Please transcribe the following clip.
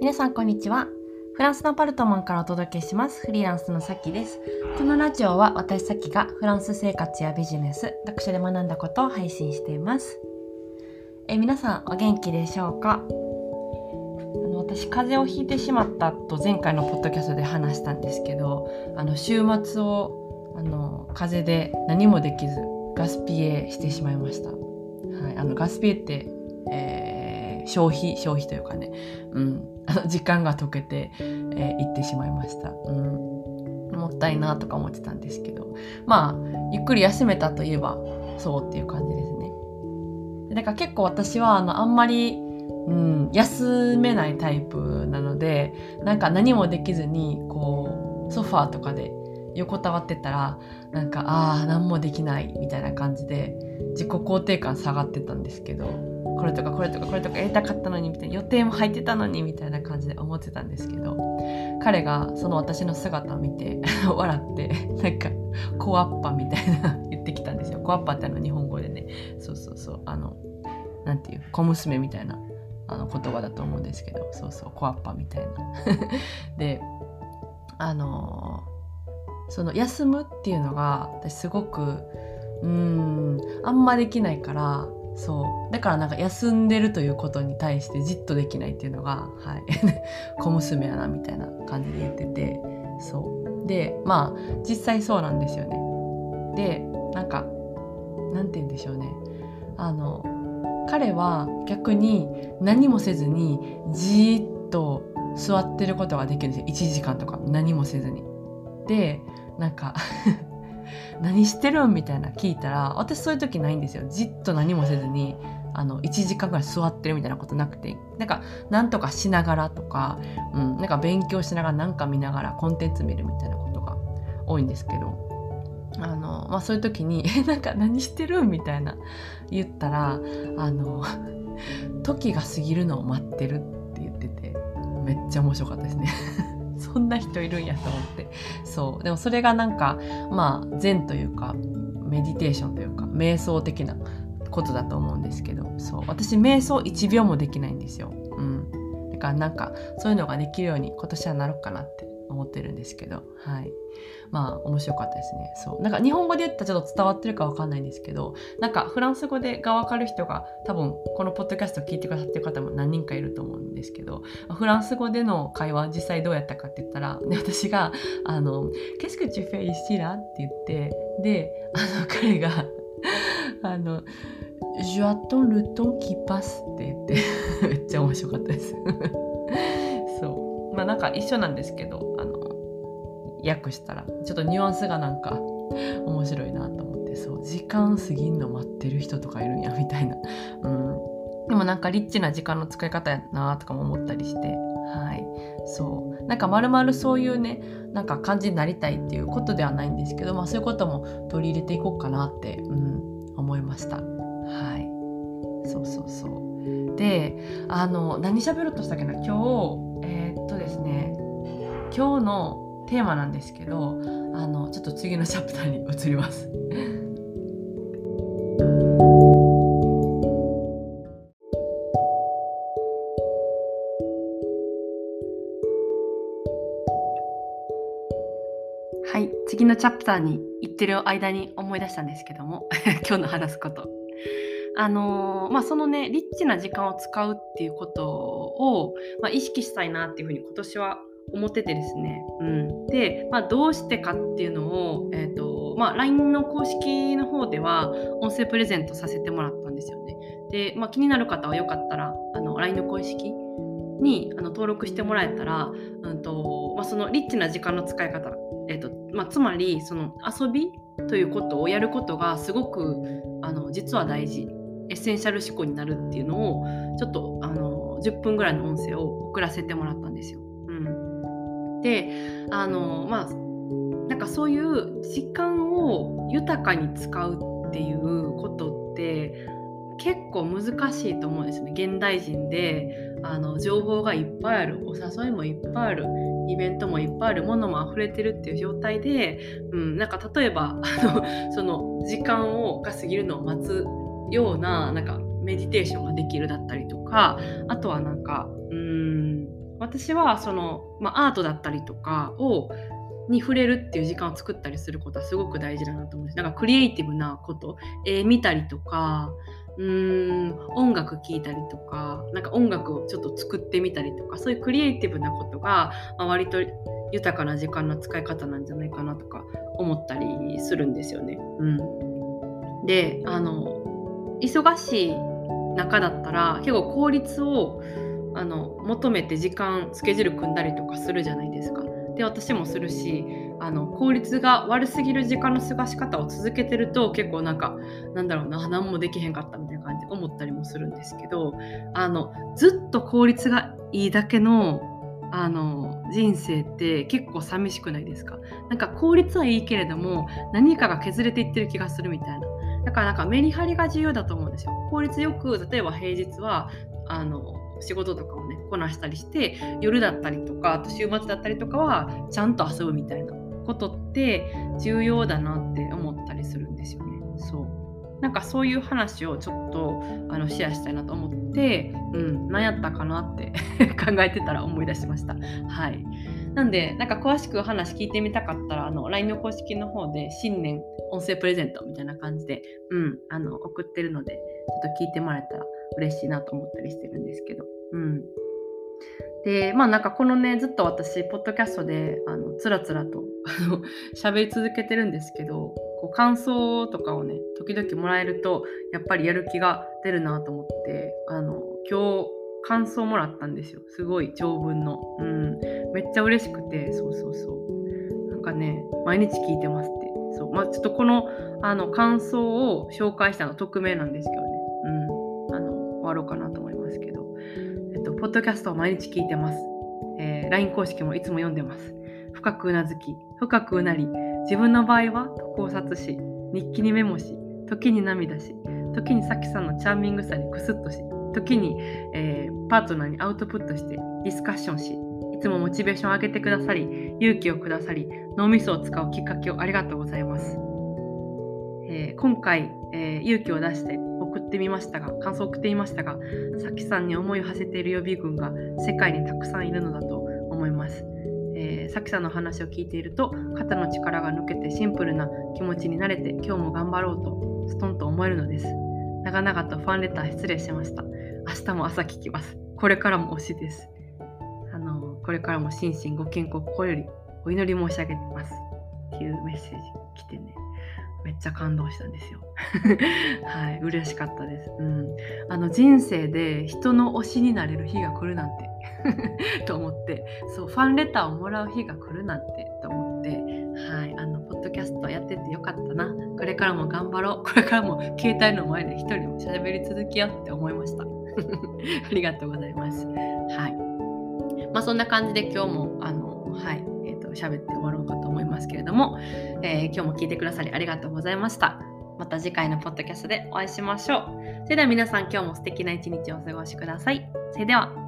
皆さんこんにちは。フランスのパルトマンからお届けします。フリーランスのさきです。このラジオは私さきがフランス生活やビジネス読書で学んだことを配信しています。え皆さんお元気でしょうか？あの私風邪をひいてしまったと前回のポッドキャストで話したんですけどあの週末をあの風邪で何もできずガスピエしてしまいました、はい、あのガスピエって、えー、消費消費というかね、うん、時間が解けて、えー、行ってしまいました。うん。もったいなとか思ってたんですけど。まあゆっくり休めたといえばそうっていう感じですね。だから結構私はあのあんまり、うん、休めないタイプなのでなんか何もできずにこうソファーとかで横たわってたらなんかああ何もできないみたいな感じで自己肯定感下がってたんですけど。これとかこれとかこれとかやりたかったのにみたいな予定も入ってたのにみたいな感じで思ってたんですけど彼がその私の姿を見て 笑ってなんかコアッパみたいな言ってきたんですよ。コアッパってあの日本語でね。そうそうそう。あのなんていう小娘みたいなあの言葉だと思うんですけど。そうそう。コアッパみたいな。であのその休むっていうのが私すごくうんあんまできないからそう。だからなんか休んでるということに対してじっとできないっていうのが、はい、小娘やなみたいな感じで言っててそう。でまあ実際そうなんですよね。でなんかなんて言うんでしょうね。あの彼は逆に何もせずにじっと座ってることができるんですよ。1時間とか何もせずに。でなんか 何してるん？みたいな聞いたら私そういう時ないんですよじっと何もせずにあの1時間ぐらい座ってるみたいなことなくてなんかなんとかしながらとか、うん、なんか勉強しながら何か見ながらコンテンツ見るみたいなことが多いんですけどあの、まあ、そういう時に「えなんか何してる?」みたいな言ったらあの「時が過ぎるのを待ってる」って言っててめっちゃ面白かったですね。そんな人いるんやと思って。そう。でもそれがなんかまあ禅というかメディテーションというか瞑想的なことだと思うんですけど。そう。私瞑想1秒もできないんですよ。うん、だからなんかそういうのができるように今年はなろうかなって思ってるんですけどはい。まあ面白かったですね。そう。なんか日本語で言ったらちょっと伝わってるかわかんないんですけどなんかフランス語でがわかる人が多分このポッドキャストを聞いてくださってる方も何人かいると思うんですけどフランス語での会話実際どうやったかって言ったら、ね、私が「あの Qu'est-ce que tu fais ici là?」って言ってであの彼が あの「Je attends le temps qui passe」って言って めっちゃ面白かったです。そう。まあなんか一緒なんですけど訳したらちょっとニュアンスがなんか面白いなと思ってそう時間過ぎんの待ってる人とかいるんやみたいな、うん、でもなんかリッチな時間の使い方やなとかも思ったりして。はい。そう。なんかまるまるそういうねなんか感じになりたいっていうことではないんですけど、まあ、そういうことも取り入れていこうかなって、うん、思いました。はい。そうそうそう。であの何喋ろうとしたっけな？今日えー、っとですね。今日のテーマなんですけどあのちょっと次のチャプターに移ります。はい次のチャプターに行ってる間に思い出したんですけども 今日の話すこと。あのー、まあ、そのねリッチな時間を使うっていうことを、まあ、意識したいなっていうふうに今年は思っててですね、うん、で、まあ、どうしてかっていうのを、えーとまあ、LINE の公式の方では音声プレゼントさせてもらったんですよね。で、まあ、気になる方はよかったらあの LINE の公式にあの登録してもらえたら、うんとまあ、そのリッチな時間の使い方、えーとまあ、つまりその遊びということをやることがすごくあの実は大事エッセンシャル思考になるっていうのをちょっとあの10分ぐらいの音声を送らせてもらったんですよ。であのまあなんかそういう時間を豊かに使うっていうことって結構難しいと思うんですね。現代人であの情報がいっぱいあるお誘いもいっぱいあるイベントもいっぱいあるものも溢れてるっていう状態で、うん、なんか例えば あのその時間をが過ぎるのを待つようななんかメディテーションができるだったりとかあとはなんか私はその、まあ、アートだったりとかをに触れるっていう時間を作ったりすることはすごく大事だなと思うんです。なんかクリエイティブなこと、絵見たりとか、うーん音楽聴いたりとかなんか音楽をちょっと作ってみたりとかそういうクリエイティブなことが、まあ、割と豊かな時間の使い方なんじゃないかなとか思ったりするんですよね。うん、であの忙しい中だったら結構効率をあの求めて時間スケジュール組んだりとかするじゃないですか。で私もするしあの効率が悪すぎる時間の過ごし方を続けてると結構なんかなんだろうな何もできへんかったみたいな感じで思ったりもするんですけどあのずっと効率がいいだけのあの人生って結構寂しくないですか。なんか効率はいいけれども何かが削れていってる気がするみたいな。だからなんかメリハリが重要だと思うんですよ。効率よく例えば平日はあの仕事とかをねこなしたりして夜だったりとかあと週末だったりとかはちゃんと遊ぶみたいなことって重要だなって思ったりするんですよね。そうなんかそういう話をちょっとあのシェアしたいなと思って、うん、何やったかなって 考えてたら思い出しました。はい。なんで、なんか詳しく話聞いてみたかったら、あの、LINE の公式の方で新年音声プレゼントみたいな感じで、うん、あの、送ってるので、ちょっと聞いてもらえたら嬉しいなと思ったりしてるんですけど。うん。でまあなんかこのねずっと私ポッドキャストであのつらつらと 喋り続けてるんですけどこう感想とかをね時々もらえるとやっぱりやる気が出るなと思ってあの今日感想もらったんですよ。すごい長文の、うん、めっちゃ嬉しくてそうそうそう。なんかね毎日聞いてますって。そう。まあちょっとこのあの感想を紹介したの匿名なんですけどわろうかなと思いますけど。えっと、ポッドキャストを毎日聞いてます。えー、LINE 公式もいつも読んでます。深くうなずき、深くうなり、自分の場合は考察し、日記にメモし、時に涙し、時にさきさんのチャーミングさにクスッとし、時に、えー、パートナーにアウトプットしてディスカッションし、いつもモチベーションを上げてくださり、勇気をくださり、脳みそを使うきっかけをありがとうございます。えー、今回、えー、勇気を出して送ってみましたが、感想を送ってみましたが、さきさんに思いを馳せている予備軍が世界にたくさんいるのだと思います。えー、さきさんの話を聞いていると、肩の力が抜けてシンプルな気持ちになれて、今日も頑張ろうと、ストンと思えるのです。長々とファンレター失礼しました。明日も朝聞きます。これからも推しです。あのこれからも心身ご健康心よりお祈り申し上げてます。っていうメッセージ来てね。めっちゃ感動したんですよ。はい、嬉しかったです。うん、あの人生で人の推しになれる日が来るなんて と思って、そうファンレターをもらう日が来るなんてと思って、はい、あのポッドキャストやっててよかったな。これからも頑張ろう。これからも携帯の前で一人でも喋り続けようって思いました。ありがとうございます。はい。まあそんな感じで今日もあの喋って終わろうかと思いますけれども、えー、今日も聞いてくださりありがとうございました。また次回のポッドキャストでお会いしましょう。それでは皆さん今日も素敵な一日をお過ごしください。それでは。